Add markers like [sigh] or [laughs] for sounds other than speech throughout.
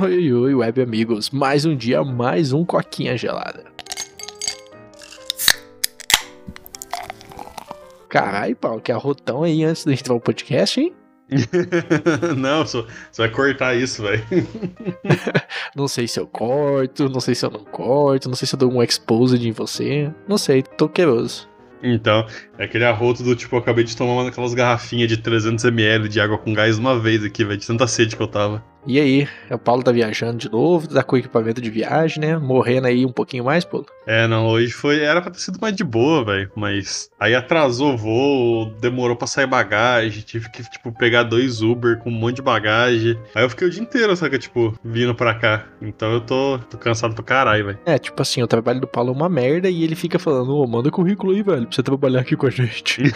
Oi, oi, web amigos. Mais um dia, mais um coquinha gelada. Caralho, Paulo, que arrotão aí antes da gente entrar no podcast, hein? [laughs] não, só, você vai cortar isso, velho. [laughs] não sei se eu corto, não sei se eu não corto, não sei se eu dou um exposed em você. Não sei, tô queiroso. Então, é aquele arroto do tipo, eu acabei de tomar uma daquelas garrafinhas de 300ml de água com gás uma vez aqui, velho, de tanta sede que eu tava. E aí, o Paulo tá viajando de novo, tá com equipamento de viagem, né? Morrendo aí um pouquinho mais, Paulo. É, não, hoje foi. Era pra ter sido mais de boa, velho. Mas aí atrasou o voo, demorou pra sair bagagem, tive que, tipo, pegar dois Uber com um monte de bagagem. Aí eu fiquei o dia inteiro, saca, tipo, vindo pra cá. Então eu tô, tô cansado pra caralho, velho. É, tipo assim, o trabalho do Paulo é uma merda e ele fica falando, ô, manda currículo aí, velho, pra você trabalhar aqui com a gente. [laughs]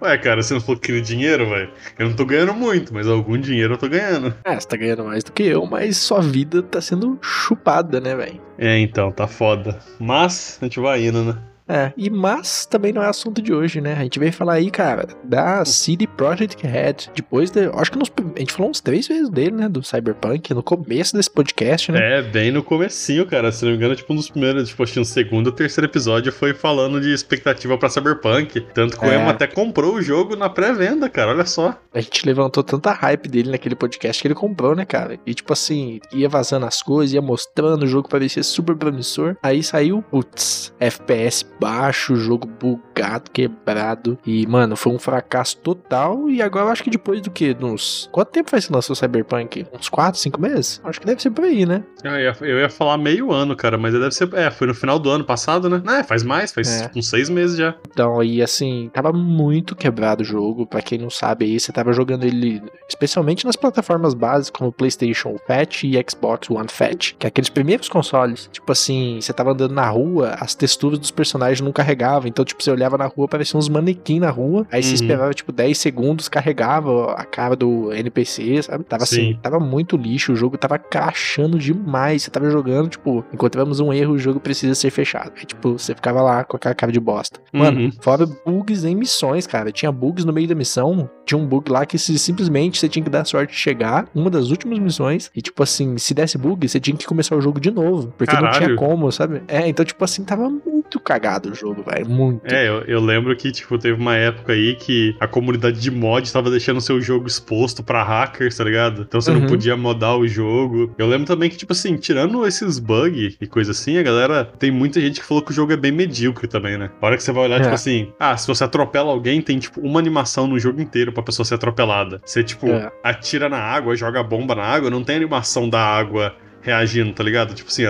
Ué, cara, você não falou que queria dinheiro, velho? Eu não tô ganhando muito, mas algum dinheiro eu tô ganhando. É, você tá ganhando mais do que eu, mas sua vida tá sendo chupada, né, velho? É, então, tá foda. Mas a gente vai indo, né? É, e mas também não é assunto de hoje, né? A gente veio falar aí, cara, da CD Projekt Red. Depois, de, acho que nos, a gente falou uns três vezes dele, né? Do Cyberpunk, no começo desse podcast, né? É, bem no comecinho, cara. Se não me engano, tipo, um dos primeiros, tipo, acho que um segundo ou terceiro episódio foi falando de expectativa pra Cyberpunk. Tanto que é. o Emo até comprou o jogo na pré-venda, cara, olha só. A gente levantou tanta hype dele naquele podcast que ele comprou, né, cara? E tipo assim, ia vazando as coisas, ia mostrando o jogo parecia super promissor. Aí saiu, putz, FPS baixo, jogo bugado, quebrado. E, mano, foi um fracasso total. E agora eu acho que depois do que? Uns. Quanto tempo faz que lançou Cyberpunk? Uns 4, 5 meses? Acho que deve ser por aí, né? Ah, eu, ia, eu ia falar meio ano, cara, mas deve ser. É, foi no final do ano passado, né? É, faz mais, faz é. uns 6 meses já. Então, e assim, tava muito quebrado o jogo. Pra quem não sabe aí, você tava jogando ele especialmente nas plataformas básicas como PlayStation Fat e Xbox One Fat, que é aqueles primeiros consoles. Tipo assim, você tava andando na rua, as texturas dos personagens personagem não carregava. Então, tipo, você olhava na rua, parecia uns manequim na rua. Aí uhum. você esperava, tipo, 10 segundos, carregava a cara do NPC, sabe? Tava assim, Sim. assim, tava muito lixo. O jogo tava crachando demais. Você tava jogando, tipo, encontramos um erro, o jogo precisa ser fechado. Aí, tipo, você ficava lá com aquela cara de bosta. Mano, uhum. fora bugs em missões, cara. Tinha bugs no meio da missão. Tinha um bug lá que se, simplesmente você tinha que dar sorte de chegar, uma das últimas missões, e tipo assim, se desse bug, você tinha que começar o jogo de novo. Porque Caralho. não tinha como, sabe? É, então, tipo assim, tava muito cagado o jogo, velho. Muito. É, eu, eu, lembro que, tipo, teve uma época aí que a comunidade de mod tava deixando o seu jogo exposto pra hackers, tá ligado? Então você uhum. não podia modar o jogo. Eu lembro também que, tipo assim, tirando esses bugs e coisa assim, a galera. Tem muita gente que falou que o jogo é bem medíocre também, né? A hora que você vai olhar, é. tipo assim, ah, se você atropela alguém, tem, tipo, uma animação no jogo inteiro pra pessoa ser atropelada. Você, tipo, é. atira na água, joga bomba na água, não tem animação da água reagindo, tá ligado? Tipo assim,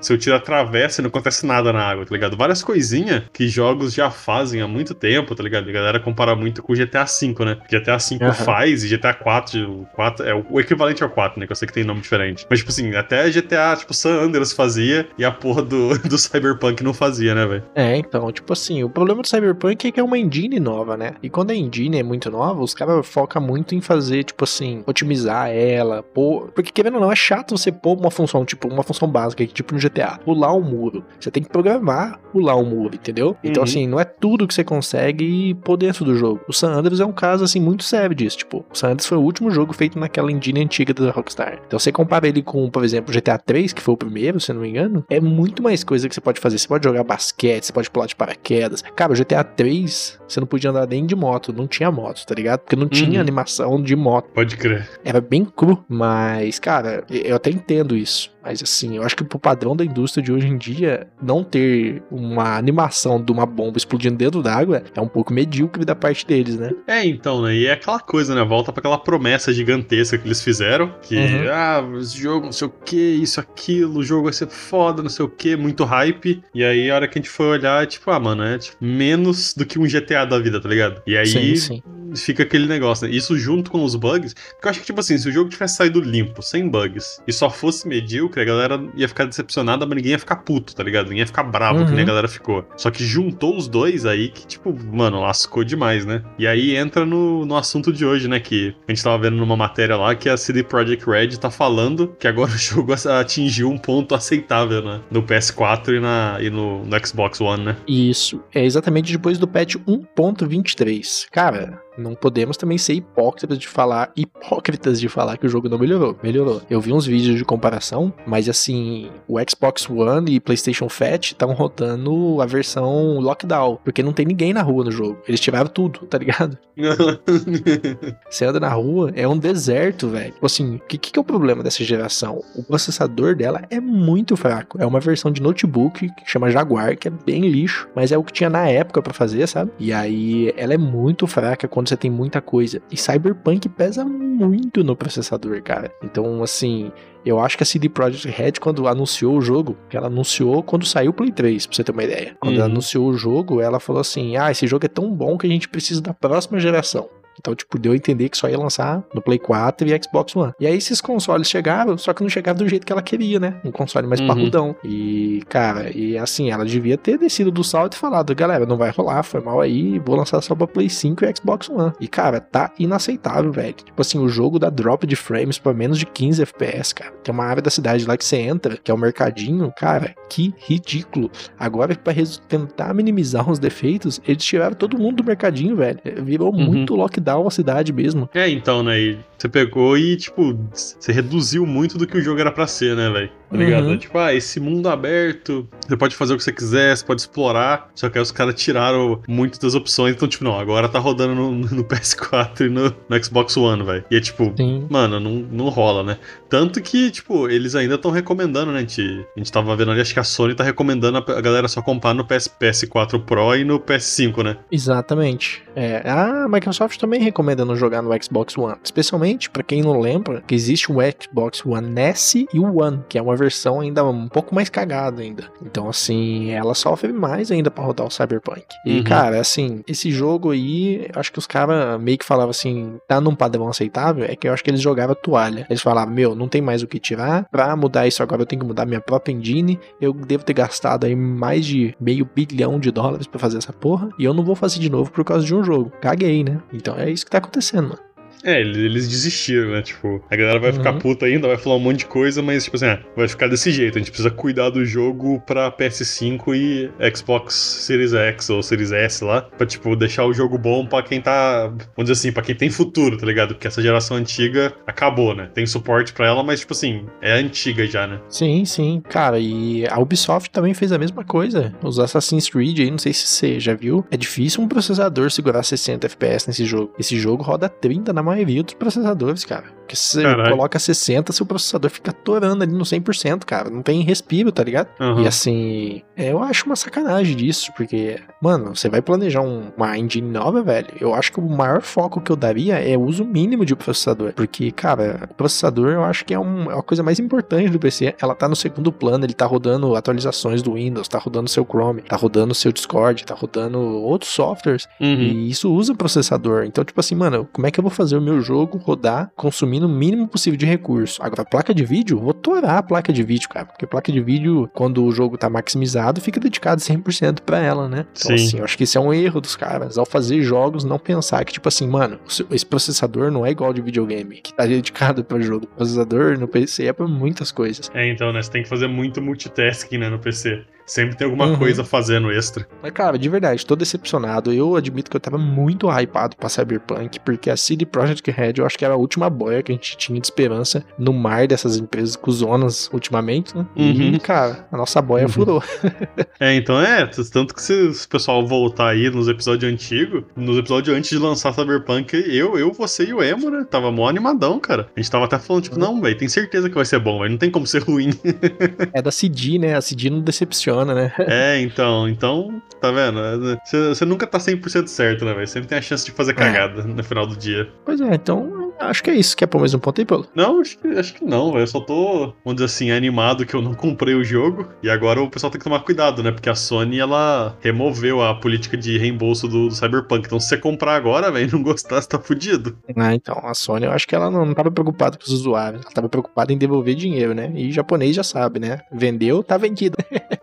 se eu tiro a travessa e não acontece nada na água, tá ligado? Várias coisinhas que jogos já fazem há muito tempo, tá ligado? A galera compara muito com o GTA V, né? GTA V uhum. faz e GTA 4, 4 é o equivalente ao 4, né? Que eu sei que tem nome diferente. Mas, tipo assim, até GTA, tipo, San Andreas fazia e a porra do, [laughs] do Cyberpunk não fazia, né, velho? É, então, tipo assim, o problema do Cyberpunk é que é uma engine nova, né? E quando a engine é muito nova, os caras focam muito em fazer, tipo assim, otimizar ela, pôr... Porque, querendo ou não, é chato você pôr uma função, tipo, uma função básica, tipo no GTA, pular um muro. Você tem que programar pular um muro, entendeu? Então, uhum. assim, não é tudo que você consegue pôr dentro do jogo. O San Andreas é um caso, assim, muito sério disso. Tipo, o San Andreas foi o último jogo feito naquela engine antiga da Rockstar. Então, você compara ele com, por exemplo, GTA 3, que foi o primeiro, se não me engano, é muito mais coisa que você pode fazer. Você pode jogar basquete, você pode pular de paraquedas. Cara, o GTA 3, você não podia andar nem de moto, não tinha moto, tá ligado? Porque não tinha uhum. animação de moto. Pode crer. Era bem cru, mas, cara, eu até entendo isso. Mas assim, eu acho que pro padrão da indústria de hoje em dia, não ter uma animação de uma bomba explodindo dentro d'água é um pouco medíocre da parte deles, né? É, então, né? E é aquela coisa, né? Volta para aquela promessa gigantesca que eles fizeram, que, uhum. ah, esse jogo, não sei o que, isso, aquilo, o jogo vai ser foda, não sei o que, muito hype. E aí, a hora que a gente foi olhar, tipo, ah, mano, é tipo, menos do que um GTA da vida, tá ligado? E aí, sim, sim fica aquele negócio, né? Isso junto com os bugs. Porque eu acho que, tipo assim, se o jogo tivesse saído limpo, sem bugs, e só fosse medíocre, a galera ia ficar decepcionada, mas ninguém ia ficar puto, tá ligado? Ninguém ia ficar bravo, uhum. que nem a uhum. galera ficou. Só que juntou os dois aí que, tipo, mano, lascou demais, né? E aí entra no, no assunto de hoje, né? Que a gente tava vendo numa matéria lá que a CD Projekt Red tá falando que agora [laughs] o jogo atingiu um ponto aceitável, né? No PS4 e, na, e no, no Xbox One, né? Isso. É exatamente depois do patch 1.23. Cara, Não podemos também ser hipócritas de falar, hipócritas de falar que o jogo não melhorou. Melhorou. Eu vi uns vídeos de comparação, mas assim, o Xbox One e PlayStation Fat estão rodando a versão lockdown, porque não tem ninguém na rua no jogo. Eles tiraram tudo, tá ligado? [laughs] Você anda na rua, é um deserto, velho. Tipo assim, o que, que é o problema dessa geração? O processador dela é muito fraco. É uma versão de notebook que chama Jaguar, que é bem lixo, mas é o que tinha na época para fazer, sabe? E aí ela é muito fraca quando você tem muita coisa. E Cyberpunk pesa muito no processador, cara. Então, assim, eu acho que a CD Projekt Red, quando anunciou o jogo, ela anunciou quando saiu o Play 3, pra você ter uma ideia. Quando uhum. ela anunciou o jogo, ela falou assim: ah, esse jogo é tão bom que a gente precisa da próxima geração. Então, tipo, deu a entender que só ia lançar no Play 4 e Xbox One. E aí esses consoles chegaram, só que não chegaram do jeito que ela queria, né? Um console mais uhum. parrudão. E, cara, e assim, ela devia ter descido do salto e falado, galera, não vai rolar, foi mal aí, vou lançar só pra Play 5 e Xbox One. E, cara, tá inaceitável, velho. Tipo assim, o jogo dá drop de frames pra menos de 15 FPS, cara. Tem uma área da cidade lá que você entra, que é o mercadinho, cara, que ridículo. Agora, pra tentar minimizar os defeitos, eles tiraram todo mundo do mercadinho, velho. Virou uhum. muito lockdown lockdown a cidade mesmo. É, então, né? E você pegou e, tipo, você reduziu muito do que o jogo era pra ser, né, velho? Tá ligado? Uhum. Tipo, ah, esse mundo aberto, você pode fazer o que você quiser, você pode explorar. Só que aí os caras tiraram muito das opções. Então, tipo, não, agora tá rodando no, [laughs] no PS4 e no, no, Xbox One, velho. E é tipo, Sim. mano, não, não rola, né? Tanto que, tipo, eles ainda estão recomendando, né? A gente, a gente tava vendo ali, acho que a Sony tá recomendando a, a galera só comprar no PS, PS4 Pro e no PS5, né? Exatamente. É, a Microsoft também recomenda não jogar no Xbox One. Especialmente, para quem não lembra, que existe o Xbox One S e o One, que é uma versão ainda um pouco mais cagada ainda. Então, assim, ela sofre mais ainda para rodar o Cyberpunk. E, uhum. cara, assim, esse jogo aí, acho que os caras meio que falavam assim, tá num padrão aceitável, é que eu acho que eles jogavam toalha. Eles falavam, meu, não tem mais o que tirar, pra mudar isso agora eu tenho que mudar minha própria engine, eu devo ter gastado aí mais de meio bilhão de dólares para fazer essa porra, e eu não vou fazer de novo por causa de um jogo. Caguei, né? Então é isso que tá acontecendo, mano. É, eles desistiram, né? Tipo, a galera vai uhum. ficar puta ainda, vai falar um monte de coisa, mas, tipo assim, ah, vai ficar desse jeito. A gente precisa cuidar do jogo pra PS5 e Xbox Series X ou Series S lá, pra, tipo, deixar o jogo bom pra quem tá, vamos dizer assim, pra quem tem futuro, tá ligado? Porque essa geração antiga acabou, né? Tem suporte pra ela, mas, tipo assim, é antiga já, né? Sim, sim. Cara, e a Ubisoft também fez a mesma coisa. Os Assassin's Creed aí, não sei se você já viu, é difícil um processador segurar 60 FPS nesse jogo. Esse jogo roda 30 na maioria dos processadores, cara. Porque se você Caralho. coloca 60, seu processador fica torando ali no 100%, cara. Não tem respiro, tá ligado? Uhum. E assim, eu acho uma sacanagem disso, porque, mano, você vai planejar um, uma engine nova, velho. Eu acho que o maior foco que eu daria é o uso mínimo de processador. Porque, cara, processador eu acho que é, um, é uma coisa mais importante do PC. Ela tá no segundo plano, ele tá rodando atualizações do Windows, tá rodando seu Chrome, tá rodando seu Discord, tá rodando outros softwares. Uhum. E isso usa processador. Então, tipo assim, mano, como é que eu vou fazer o meu jogo rodar consumindo o mínimo possível de recurso. Agora, placa de vídeo, vou torar a placa de vídeo, cara. Porque placa de vídeo, quando o jogo tá maximizado, fica dedicado 100% para ela, né? Então, Sim. assim, eu acho que esse é um erro dos caras. Ao fazer jogos, não pensar que, tipo assim, mano, esse processador não é igual de videogame, que tá dedicado para jogo. O processador no PC é pra muitas coisas. É, então, né? Você tem que fazer muito multitasking, né, no PC. Sempre tem alguma uhum. coisa fazendo extra. Mas, cara, de verdade, tô decepcionado. Eu admito que eu tava muito hypado pra Cyberpunk, porque a CD Projekt Red eu acho que era a última boia que a gente tinha de esperança no mar dessas empresas cuzonas ultimamente, né? Uhum. E, cara, a nossa boia uhum. furou. [laughs] é, então é, tanto que se o pessoal voltar aí nos episódios antigos, nos episódios antes de lançar Cyberpunk, eu, eu, você e o Emo, né? Tava mó animadão, cara. A gente tava até falando, tipo, uhum. não, velho, tem certeza que vai ser bom, velho. Não tem como ser ruim. [laughs] é da CD, né? A CD não decepciona funciona, né? [laughs] É, então, então, tá vendo? Você nunca tá 100% certo, né, velho? Sempre tem a chance de fazer é. cagada é. no final do dia. Pois é, então acho que é isso. Quer pôr mais um ponto aí, Paulo? Não, acho que, acho que não, velho. Eu só tô, vamos dizer assim, animado que eu não comprei o jogo. E agora o pessoal tem que tomar cuidado, né? Porque a Sony, ela removeu a política de reembolso do, do Cyberpunk. Então, se você comprar agora, velho, não gostar, você tá fudido. Ah, então, a Sony, eu acho que ela não, não tava preocupada com os usuários. Ela tava preocupada em devolver dinheiro, né? E japonês já sabe, né? Vendeu, tá vendido. [laughs]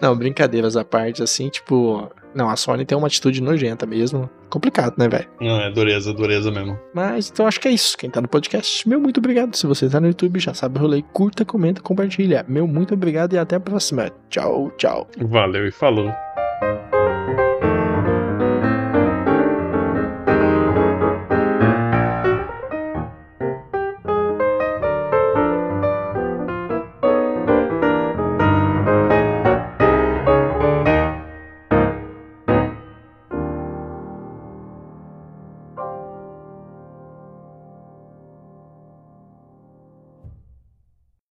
não, brincadeiras à parte, assim, tipo, não, a Sony tem uma atitude nojenta mesmo. Complicado, né, velho? Não, é dureza, dureza mesmo. Mas então acho que é isso. Quem tá no podcast, meu muito obrigado. Se você tá no YouTube, já sabe o rolê, curta, comenta, compartilha. Meu muito obrigado e até a próxima. Tchau, tchau. Valeu e falou.